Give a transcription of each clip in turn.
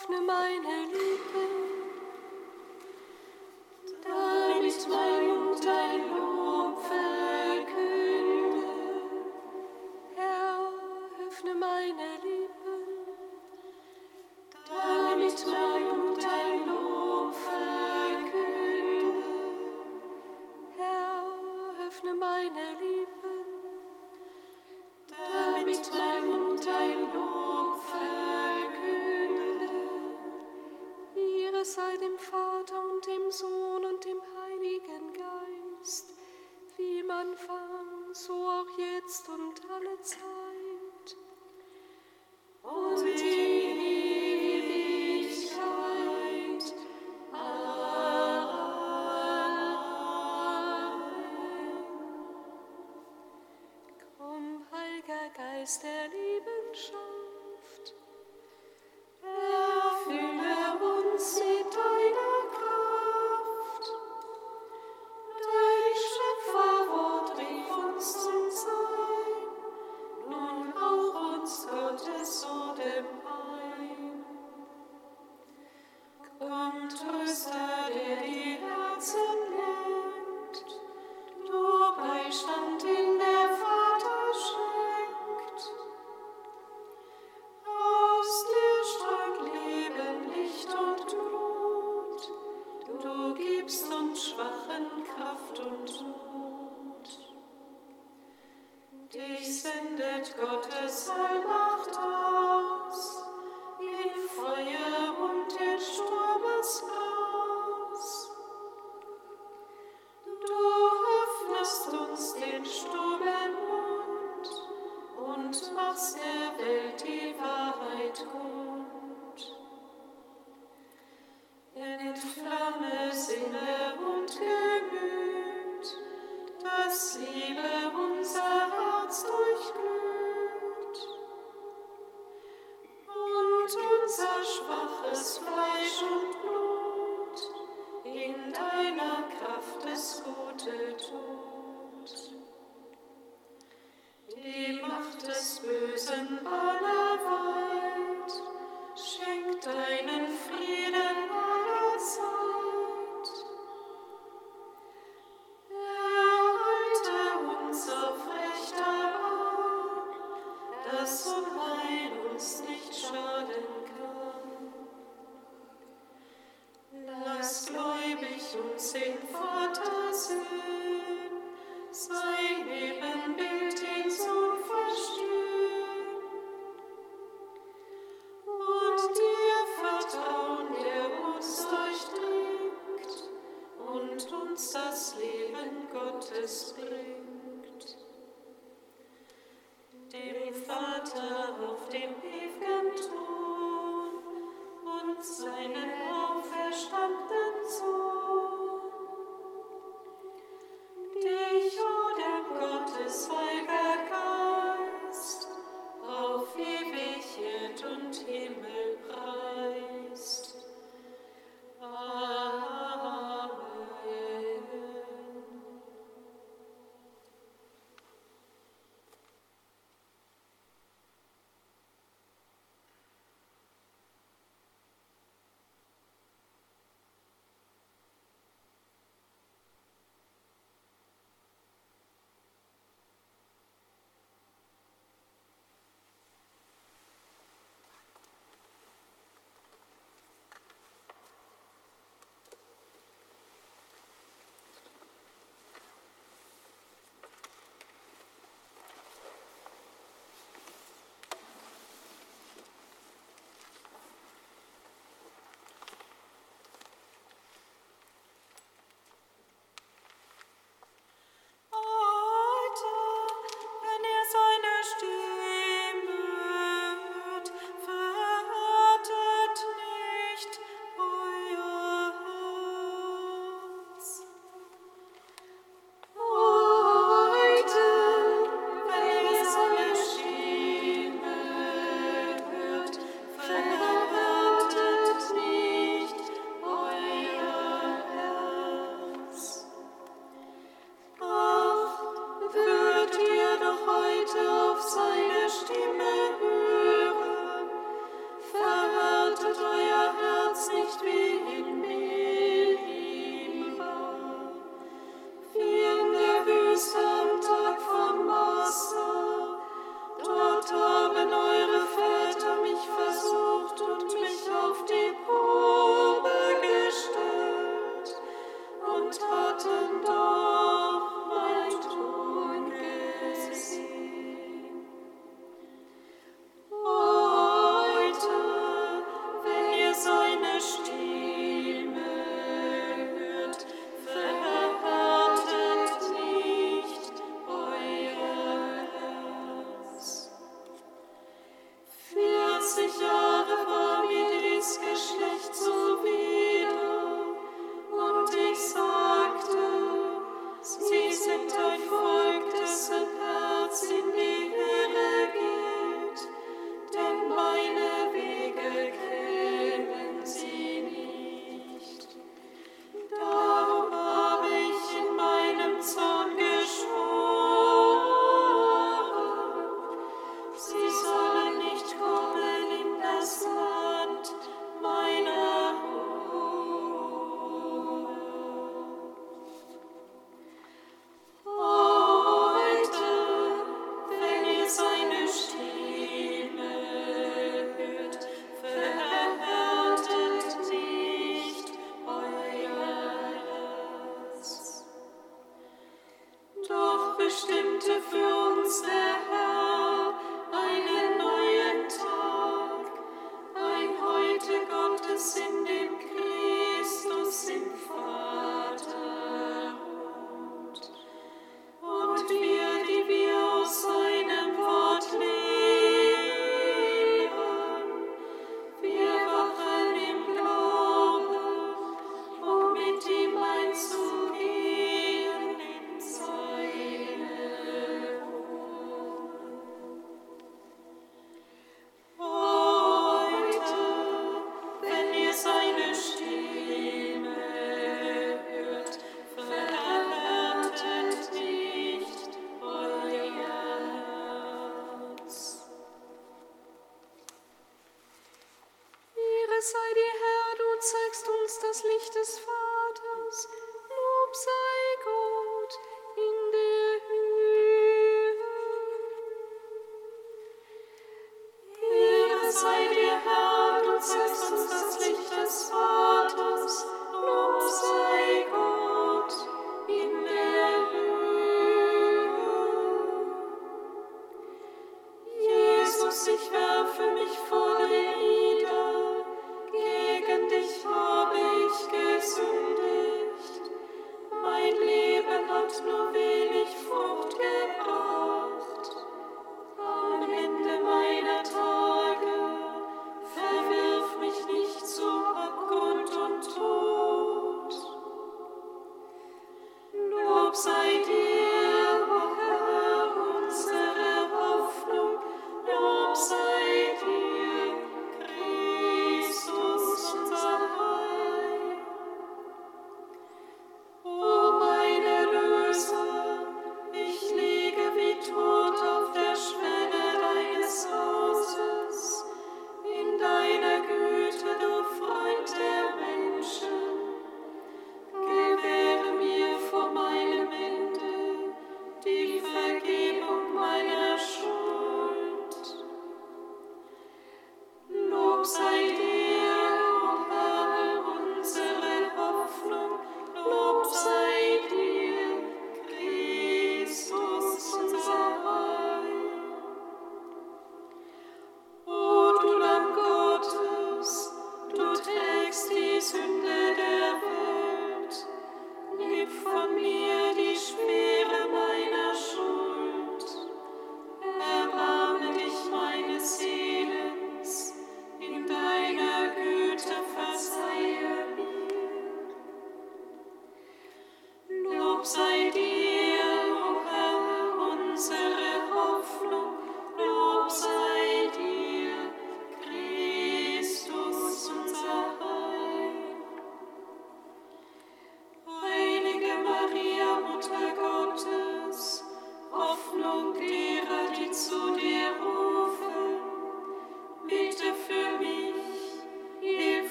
Geist der Steady. Dass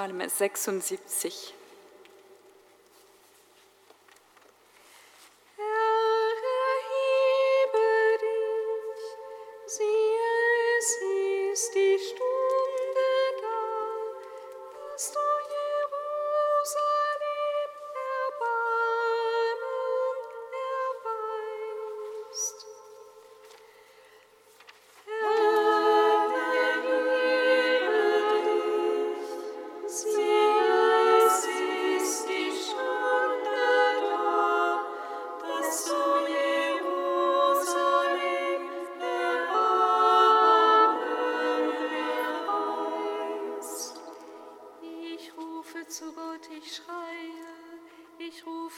Psalm 76.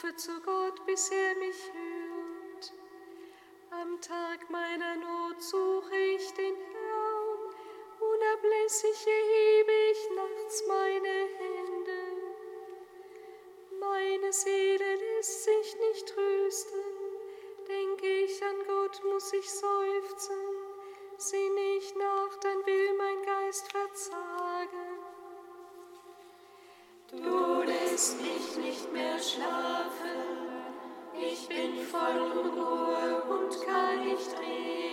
rufe zu Gott, bis er mich hört. Am Tag meiner Not suche ich den Herrn, unablässig erhebe ich nachts meine Hände. Meine Seele lässt sich nicht trösten, denke ich an Gott, muss ich seufzen. Sinne ich nach, dann will mein Geist verzagen. Du lässt mich nicht mehr schlafen, ich bin voll Unruhe und kann nicht reden.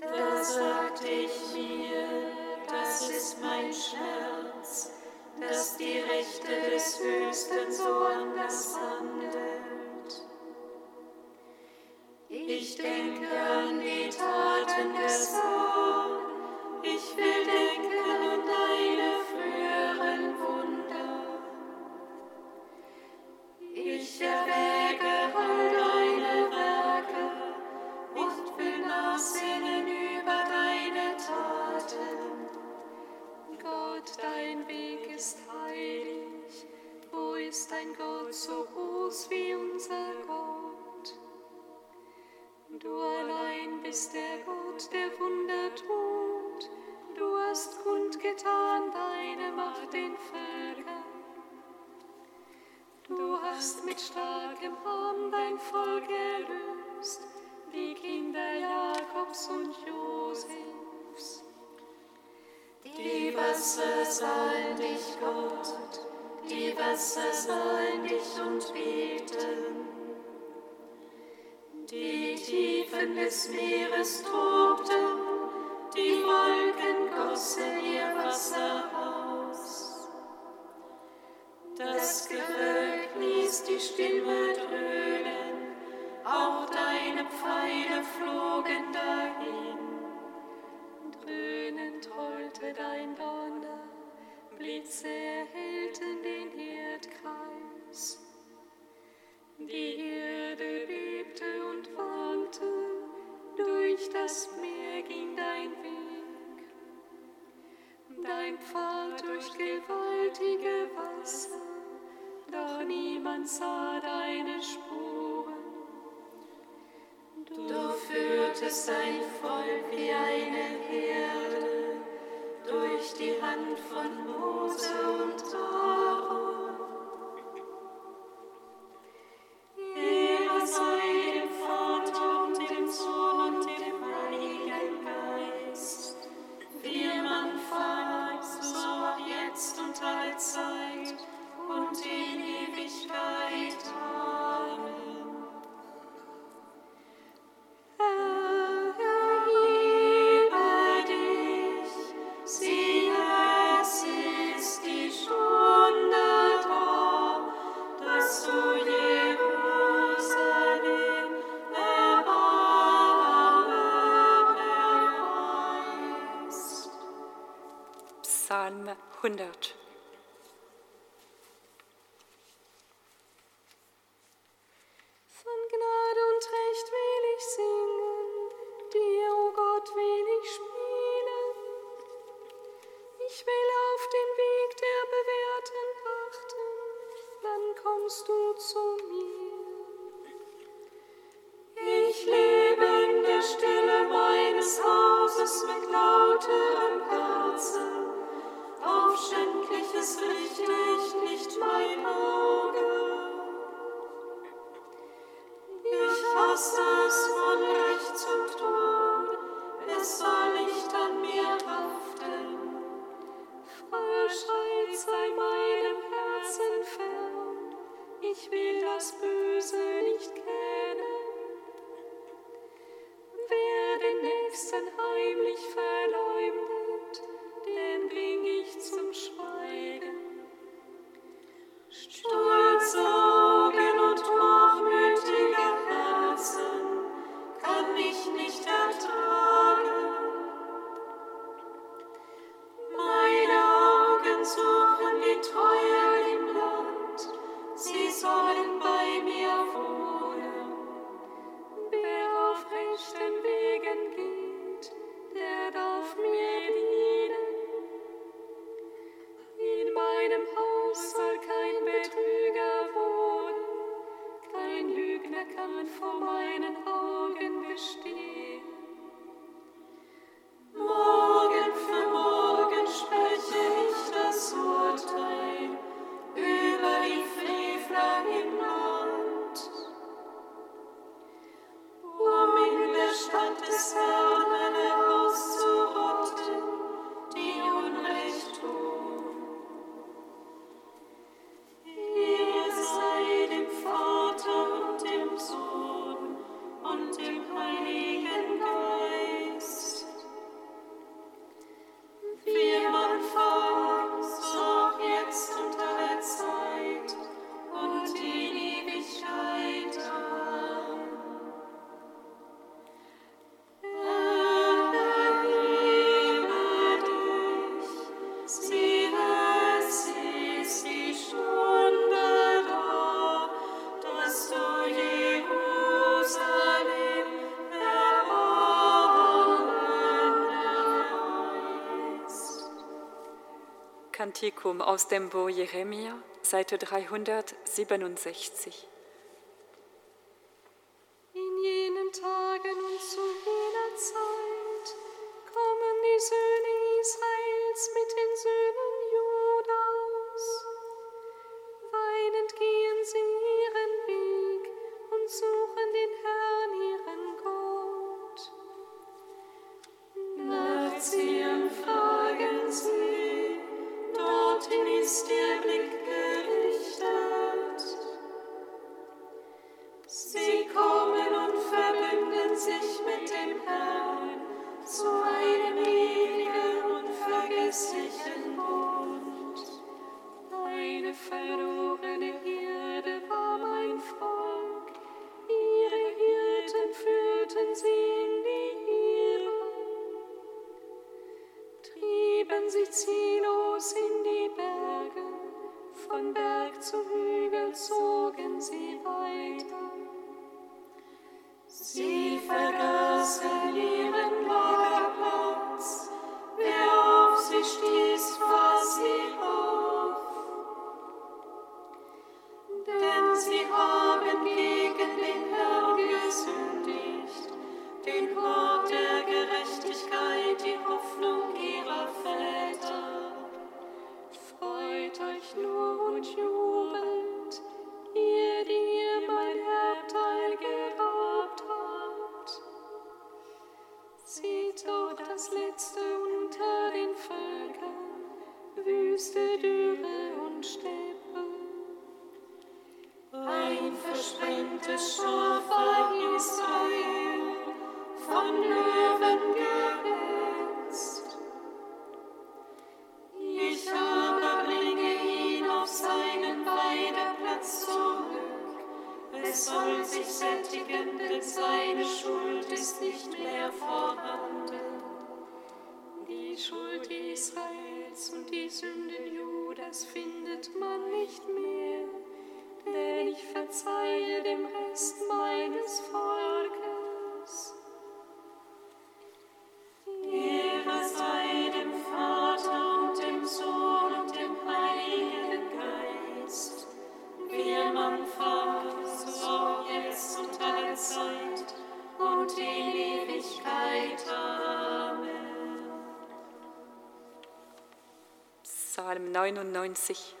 Da sagte ich mir, das ist mein Schmerz, dass die Rechte des Höchsten so anders handelt. Ich denke an die Taten des Herrn, dein Gott so groß wie unser Gott? Du allein bist der Gott, der Wunder tut. Du hast kundgetan deine Macht den Völkern. Du hast mit starkem Arm dein Volk erlöst, die Kinder Jakobs und Josefs. Die Wasser sahen dich, Gott, die Wasser sahen dich und beten. Die Tiefen des Meeres tobten, die Wolken gossen ihr Wasser aus. Das Gewölk ließ die Stimme dröhnen, auch deine Pfeile flogen dahin. Dröhnend rollte dein Donner, Blitze erhellten. Die Herde durch die Hand von Mose und Aaron. 100. Von Gnade und Recht will ich singen, dir, o oh Gott, will ich spielen. Ich will auf den Weg der bewährten achten, dann kommst du zu Kantikum aus dem Bo Jeremia, Seite 367. köstlichen Mund, deine Verrückung. fire. 99.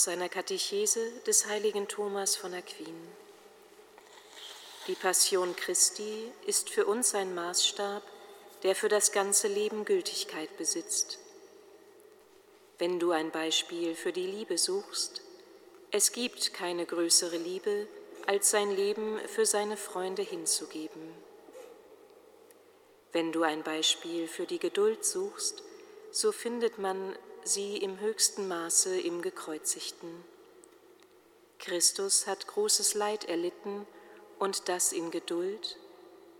Aus einer Katechese des heiligen Thomas von Aquin. Die Passion Christi ist für uns ein Maßstab, der für das ganze Leben Gültigkeit besitzt. Wenn du ein Beispiel für die Liebe suchst, es gibt keine größere Liebe, als sein Leben für seine Freunde hinzugeben. Wenn du ein Beispiel für die Geduld suchst, so findet man sie im höchsten Maße im Gekreuzigten. Christus hat großes Leid erlitten und das in Geduld,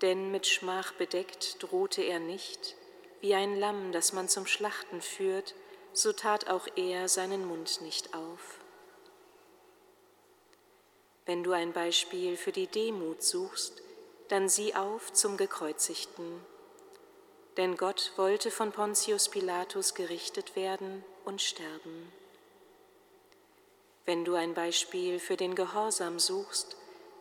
denn mit Schmach bedeckt drohte er nicht, wie ein Lamm, das man zum Schlachten führt, so tat auch er seinen Mund nicht auf. Wenn du ein Beispiel für die Demut suchst, dann sieh auf zum Gekreuzigten. Denn Gott wollte von Pontius Pilatus gerichtet werden und sterben. Wenn du ein Beispiel für den Gehorsam suchst,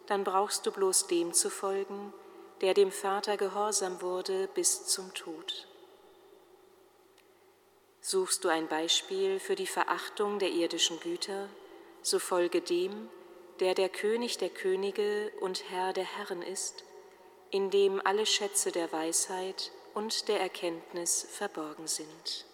dann brauchst du bloß dem zu folgen, der dem Vater gehorsam wurde bis zum Tod. Suchst du ein Beispiel für die Verachtung der irdischen Güter, so folge dem, der der König der Könige und Herr der Herren ist, in dem alle Schätze der Weisheit und der Erkenntnis verborgen sind.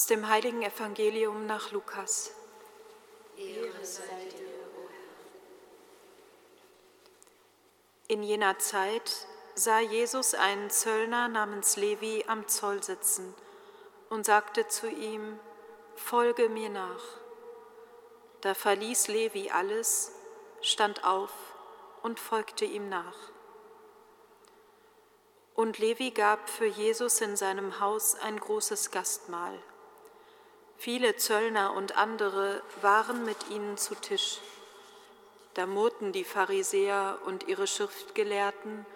Aus dem heiligen Evangelium nach Lukas. Ehre sei dir, o Herr. In jener Zeit sah Jesus einen Zöllner namens Levi am Zoll sitzen und sagte zu ihm, Folge mir nach. Da verließ Levi alles, stand auf und folgte ihm nach. Und Levi gab für Jesus in seinem Haus ein großes Gastmahl. Viele Zöllner und andere waren mit ihnen zu Tisch. Da murrten die Pharisäer und ihre Schriftgelehrten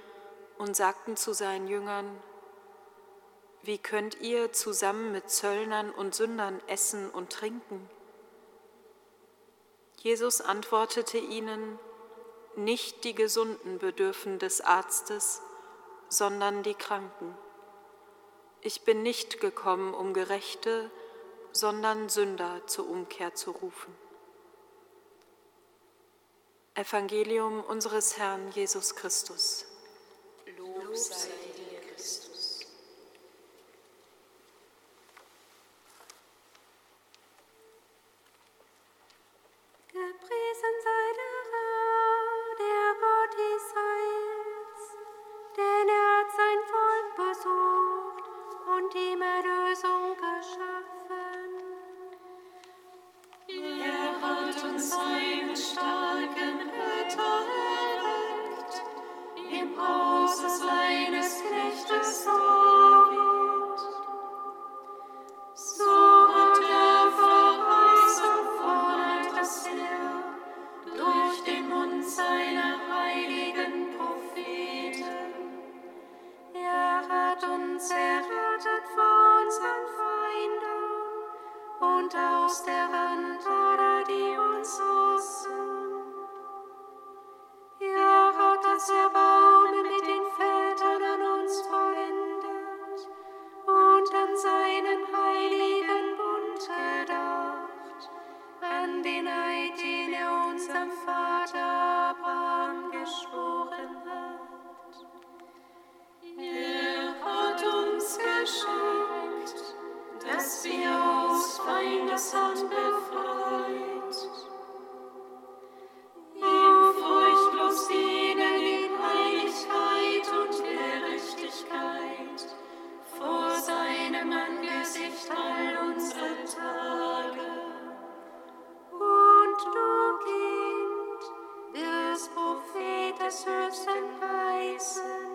und sagten zu seinen Jüngern, wie könnt ihr zusammen mit Zöllnern und Sündern essen und trinken? Jesus antwortete ihnen, nicht die Gesunden bedürfen des Arztes, sondern die Kranken. Ich bin nicht gekommen, um Gerechte, sondern Sünder zur Umkehr zu rufen. Evangelium unseres Herrn Jesus Christus. Lob sei dir, Christus. Gepriesen sei der just so. Des Höchsten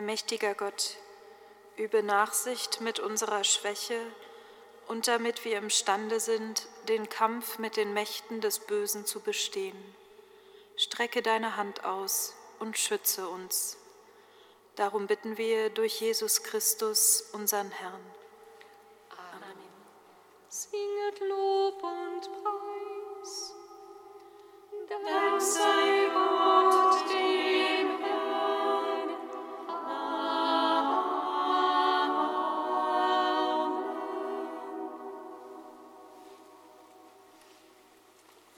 Allmächtiger Gott, übe Nachsicht mit unserer Schwäche und damit wir imstande sind, den Kampf mit den Mächten des Bösen zu bestehen. Strecke deine Hand aus und schütze uns. Darum bitten wir durch Jesus Christus, unseren Herrn.